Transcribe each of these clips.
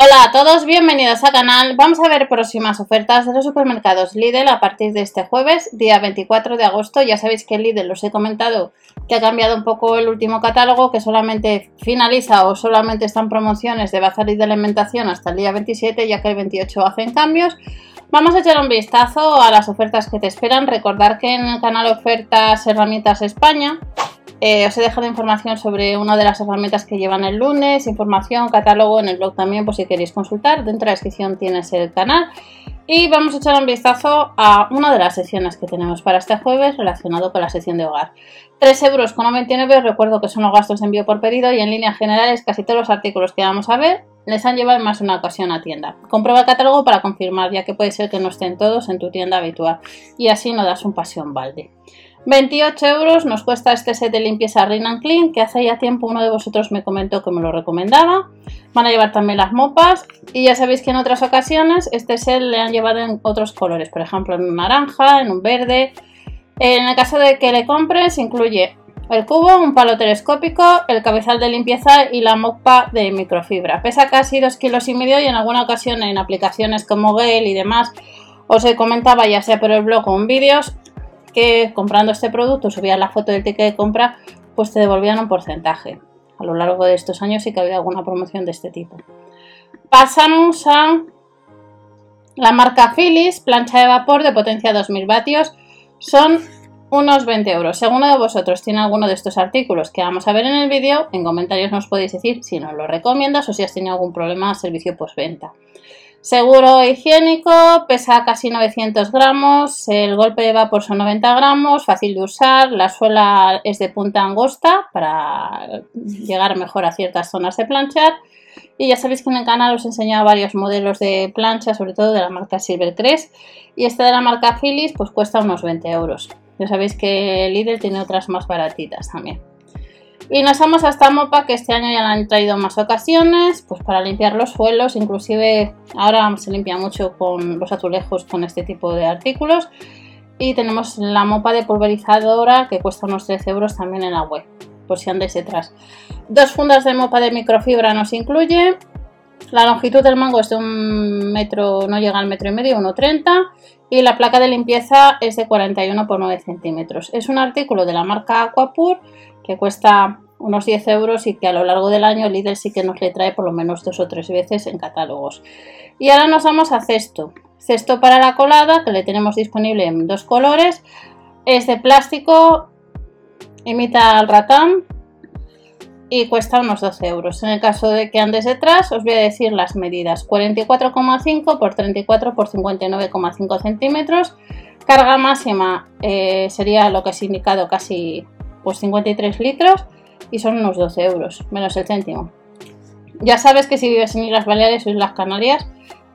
Hola a todos, bienvenidos al canal. Vamos a ver próximas ofertas de los supermercados Lidl a partir de este jueves, día 24 de agosto. Ya sabéis que Lidl, os he comentado que ha cambiado un poco el último catálogo, que solamente finaliza o solamente están promociones de bazar y de alimentación hasta el día 27, ya que el 28 hacen cambios. Vamos a echar un vistazo a las ofertas que te esperan. Recordar que en el canal Ofertas Herramientas España eh, os he dejado información sobre una de las herramientas que llevan el lunes, información, catálogo en el blog también por si queréis consultar. Dentro de la descripción tienes el canal. Y vamos a echar un vistazo a una de las secciones que tenemos para este jueves relacionado con la sección de hogar. 3 euros 99, recuerdo que son los gastos de envío por pedido y en líneas generales casi todos los artículos que vamos a ver les han llevado en más una ocasión a tienda. Comprueba el catálogo para confirmar, ya que puede ser que no estén todos en tu tienda habitual y así no das un pasión balde. 28 euros nos cuesta este set de limpieza Rin Clean, que hace ya tiempo uno de vosotros me comentó que me lo recomendaba. Van a llevar también las mopas y ya sabéis que en otras ocasiones este set le han llevado en otros colores, por ejemplo en un naranja, en un verde. En el caso de que le compres incluye el cubo, un palo telescópico, el cabezal de limpieza y la mopa de microfibra. Pesa casi 2 kilos y medio y en alguna ocasión en aplicaciones como Gale y demás os comentaba ya sea por el blog o en vídeos que comprando este producto subías la foto del ticket de compra, pues te devolvían un porcentaje. A lo largo de estos años sí que ha habido alguna promoción de este tipo. Pasamos a la marca Philips, plancha de vapor de potencia 2000 vatios. Son unos 20 euros. Si alguno de vosotros tiene alguno de estos artículos que vamos a ver en el vídeo, en comentarios nos podéis decir si nos lo recomiendas o si has tenido algún problema servicio postventa. Seguro higiénico, pesa casi 900 gramos, el golpe de vapor son 90 gramos, fácil de usar, la suela es de punta angosta para llegar mejor a ciertas zonas de planchar. Y ya sabéis que en el canal os he enseñado varios modelos de plancha, sobre todo de la marca Silvercrest. Y este de la marca Philips pues cuesta unos 20 euros. Ya sabéis que Lidl tiene otras más baratitas también. Y nos vamos a esta mopa que este año ya la han traído más ocasiones, pues para limpiar los suelos, inclusive ahora se limpia mucho con los azulejos con este tipo de artículos. Y tenemos la mopa de pulverizadora que cuesta unos 13 euros también en la web, por si andáis detrás. Dos fundas de mopa de microfibra nos incluye. La longitud del mango es de un metro, no llega al metro y medio, 1,30 y la placa de limpieza es de 41 por 9 centímetros. Es un artículo de la marca Aquapur que cuesta unos 10 euros y que a lo largo del año Lidl sí que nos le trae por lo menos dos o tres veces en catálogos. Y ahora nos vamos a cesto. Cesto para la colada que le tenemos disponible en dos colores. Es de plástico, imita al ratán y cuesta unos 12 euros. En el caso de que andes detrás, os voy a decir las medidas: 44,5 por 34 por 59,5 centímetros. Carga máxima eh, sería lo que es indicado casi pues 53 litros y son unos 12 euros, menos el céntimo. Ya sabes que si vives en Islas Baleares o Islas Canarias,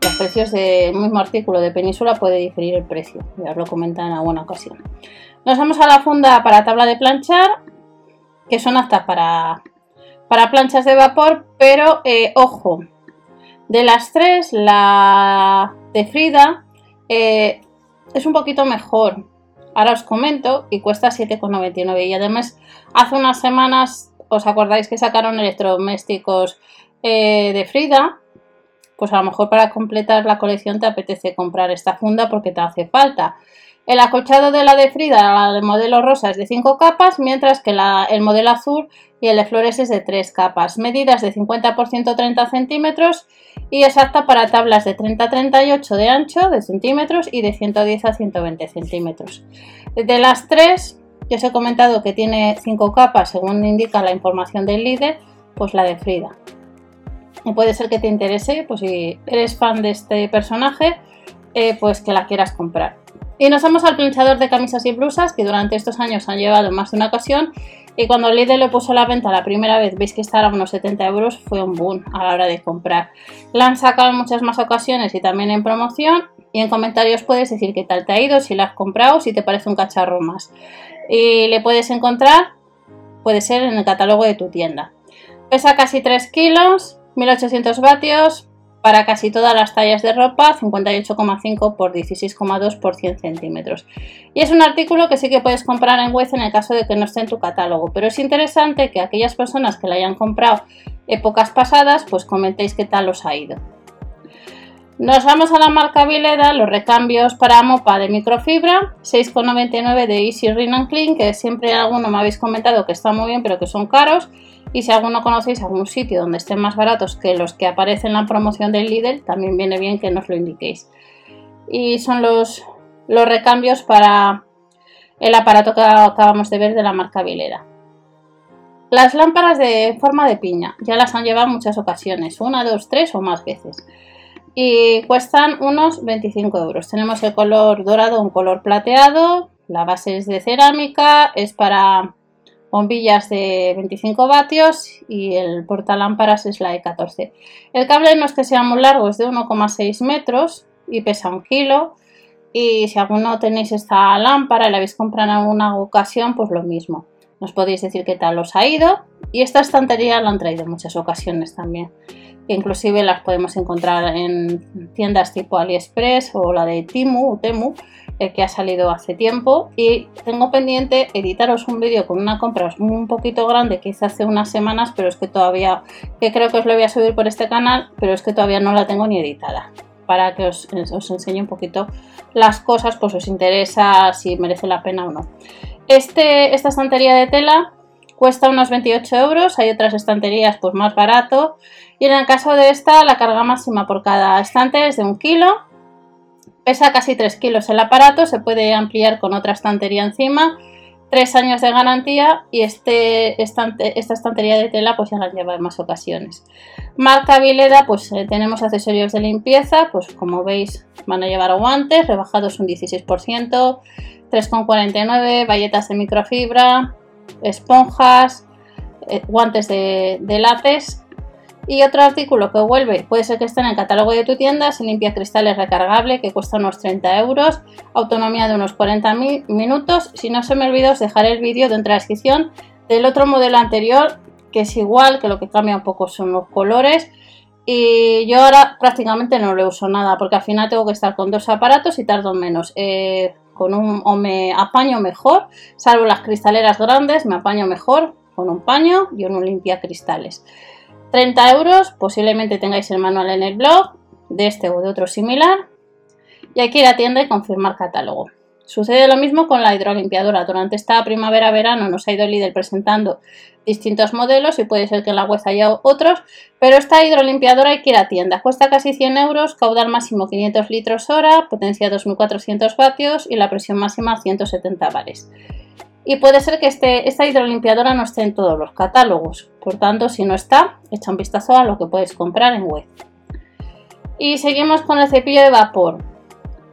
los precios del mismo artículo de península puede diferir el precio, ya os lo comentan en alguna ocasión. Nos vamos a la funda para tabla de planchar, que son aptas para, para planchas de vapor, pero eh, ojo, de las tres, la de Frida eh, es un poquito mejor, Ahora os comento y cuesta 7,99 y además hace unas semanas os acordáis que sacaron electrodomésticos eh, de Frida pues a lo mejor para completar la colección te apetece comprar esta funda porque te hace falta. El acolchado de la de Frida, la de modelo rosa, es de 5 capas, mientras que el modelo azul y el de flores es de 3 capas. Medidas de 50 por 130 centímetros y exacta para tablas de 30 a 38 de ancho de centímetros y de 110 a 120 centímetros. De las tres, que os he comentado que tiene 5 capas según indica la información del líder, pues la de Frida. Y puede ser que te interese, pues si eres fan de este personaje, eh, pues que la quieras comprar. Y nos vamos al planchador de camisas y blusas que durante estos años han llevado más de una ocasión y cuando Lidl lo puso a la venta la primera vez, veis que estaba a unos 70 euros, fue un boom a la hora de comprar. La han sacado en muchas más ocasiones y también en promoción y en comentarios puedes decir qué tal te ha ido, si la has comprado, si te parece un cacharro más. Y le puedes encontrar, puede ser en el catálogo de tu tienda. Pesa casi 3 kilos, 1800 vatios, para casi todas las tallas de ropa, 58,5 por 16,2 por 100 centímetros. Y es un artículo que sí que puedes comprar en web en el caso de que no esté en tu catálogo, pero es interesante que aquellas personas que la hayan comprado épocas pasadas, pues comentéis qué tal os ha ido. Nos vamos a la marca Vileda, los recambios para mopa de microfibra, 6,99 de Easy Rin Clean, que siempre alguno me habéis comentado que están muy bien, pero que son caros. Y si alguno conocéis algún sitio donde estén más baratos que los que aparecen en la promoción del Lidl, también viene bien que nos lo indiquéis. Y son los, los recambios para el aparato que acabamos de ver de la marca Vileda. Las lámparas de forma de piña, ya las han llevado muchas ocasiones, una, dos, tres o más veces y cuestan unos 25 euros. Tenemos el color dorado, un color plateado, la base es de cerámica, es para bombillas de 25 vatios y el portalámparas es la de 14. El cable no es que sea muy largo, es de 1,6 metros y pesa un kilo. Y si alguno tenéis esta lámpara y la habéis comprado en alguna ocasión, pues lo mismo. Nos podéis decir qué tal os ha ido. Y esta estantería la han traído en muchas ocasiones también inclusive las podemos encontrar en tiendas tipo AliExpress o la de Timu, Temu, eh, que ha salido hace tiempo. Y tengo pendiente editaros un vídeo con una compra un poquito grande que hice hace unas semanas, pero es que todavía, que creo que os lo voy a subir por este canal, pero es que todavía no la tengo ni editada. Para que os, os enseñe un poquito las cosas, pues os interesa si merece la pena o no. Este, esta estantería de tela cuesta unos 28 euros, hay otras estanterías pues más barato y en el caso de esta la carga máxima por cada estante es de un kilo, pesa casi 3 kilos el aparato, se puede ampliar con otra estantería encima, 3 años de garantía y este estante, esta estantería de tela pues ya la lleva en más ocasiones. Marca Vileda pues eh, tenemos accesorios de limpieza, pues como veis van a llevar guantes rebajados un 16%, 3,49, bayetas de microfibra, esponjas, eh, guantes de, látex. Y otro artículo que vuelve, puede ser que esté en el catálogo de tu tienda, se limpia cristales recargable que cuesta unos 30 euros, autonomía de unos 40 minutos. Si no se me olvida os dejaré el vídeo dentro de la descripción del otro modelo anterior que es igual, que lo que cambia un poco son los colores. Y yo ahora prácticamente no le uso nada porque al final tengo que estar con dos aparatos y tardo menos. Eh, con un, o me apaño mejor, salvo las cristaleras grandes, me apaño mejor con un paño y un limpia cristales. 30 euros, posiblemente tengáis el manual en el blog de este o de otro similar. Y hay que ir a tienda y confirmar catálogo. Sucede lo mismo con la hidrolimpiadora. Durante esta primavera-verano nos ha ido el líder presentando distintos modelos y puede ser que en la web haya otros, pero esta hidrolimpiadora hay que ir a tienda. Cuesta casi 100 euros, caudal máximo 500 litros hora, potencia 2400 vatios y la presión máxima 170 bares. Y puede ser que este, esta hidrolimpiadora no esté en todos los catálogos, por tanto, si no está, echa un vistazo a lo que puedes comprar en web. Y seguimos con el cepillo de vapor.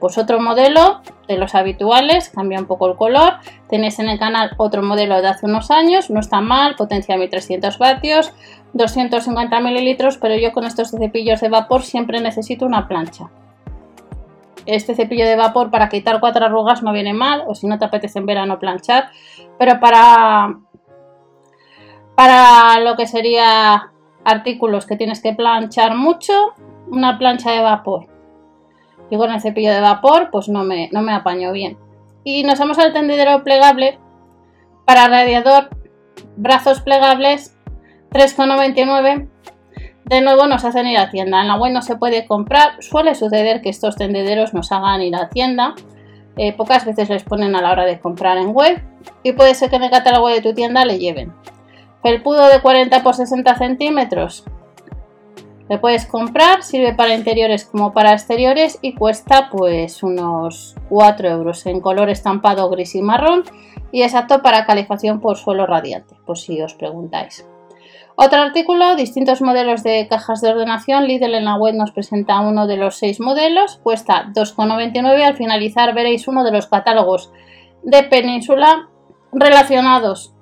Pues otro modelo de los habituales, cambia un poco el color. Tenéis en el canal otro modelo de hace unos años, no está mal, potencia 1300 vatios, 250 mililitros, pero yo con estos cepillos de vapor siempre necesito una plancha. Este cepillo de vapor para quitar cuatro arrugas no viene mal, o si no te apetece en verano planchar, pero para, para lo que sería artículos que tienes que planchar mucho, una plancha de vapor yo con el cepillo de vapor pues no me, no me apaño bien. Y nos vamos al tendedero plegable para radiador, brazos plegables, 3,99. De nuevo nos hacen ir a tienda. En la web no se puede comprar. Suele suceder que estos tendederos nos hagan ir a tienda. Eh, pocas veces les ponen a la hora de comprar en web. Y puede ser que en el catálogo de tu tienda le lleven. Felpudo de 40 x 60 centímetros, le puedes comprar, sirve para interiores como para exteriores y cuesta pues unos 4 euros en color estampado gris y marrón y es apto para calefacción por suelo radiante, por si os preguntáis. Otro artículo, distintos modelos de cajas de ordenación. Lidl en la web nos presenta uno de los seis modelos, cuesta 2,99. Al finalizar veréis uno de los catálogos de Península relacionados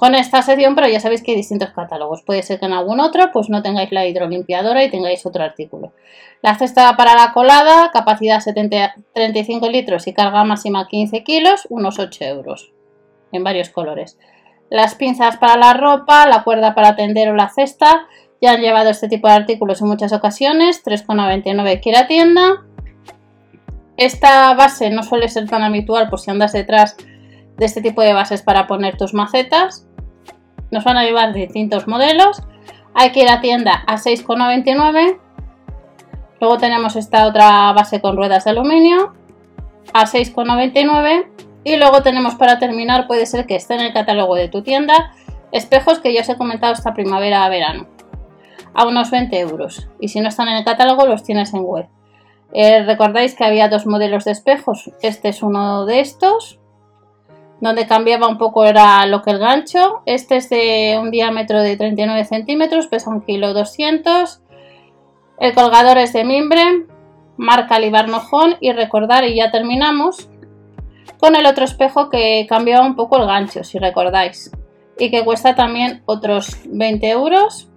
con esta sección, pero ya sabéis que hay distintos catálogos. Puede ser que en algún otro pues no tengáis la hidrolimpiadora y tengáis otro artículo. La cesta para la colada, capacidad 70, 35 litros y carga máxima 15 kilos, unos 8 euros en varios colores. Las pinzas para la ropa, la cuerda para tender o la cesta. Ya han llevado este tipo de artículos en muchas ocasiones, 3,99 aquí la tienda. Esta base no suele ser tan habitual por si andas detrás de este tipo de bases para poner tus macetas. Nos van a llevar distintos modelos. hay que ir a tienda a 6,99. Luego tenemos esta otra base con ruedas de aluminio a 6,99. Y luego tenemos para terminar, puede ser que esté en el catálogo de tu tienda, espejos que ya os he comentado esta primavera a verano, a unos 20 euros. Y si no están en el catálogo, los tienes en web. Eh, Recordáis que había dos modelos de espejos. Este es uno de estos, donde cambiaba un poco era lo que el gancho. Este es de un diámetro de 39 centímetros, pesa un kilo 200. El colgador es de mimbre, marca Libarnojón y recordar, y ya terminamos, con el otro espejo que cambiaba un poco el gancho, si recordáis, y que cuesta también otros 20 euros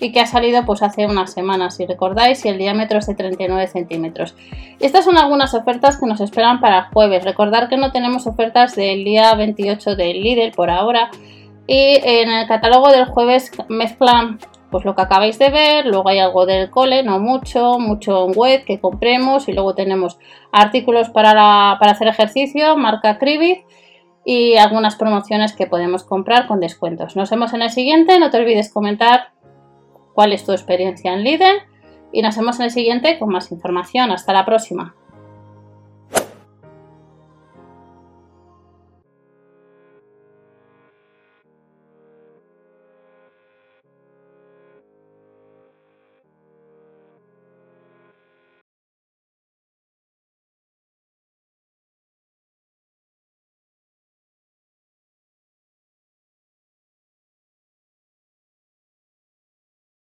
y que ha salido pues hace unas semanas, si recordáis, y el diámetro es de 39 centímetros. Estas son algunas ofertas que nos esperan para jueves. Recordar que no tenemos ofertas del día 28 del Lidl por ahora. Y en el catálogo del jueves mezclan pues lo que acabáis de ver, luego hay algo del cole, no mucho, mucho en web que compremos y luego tenemos artículos para, para hacer ejercicio, marca Cribit y algunas promociones que podemos comprar con descuentos. Nos vemos en el siguiente, no te olvides comentar cuál es tu experiencia en Lidl y nos vemos en el siguiente con más información. Hasta la próxima.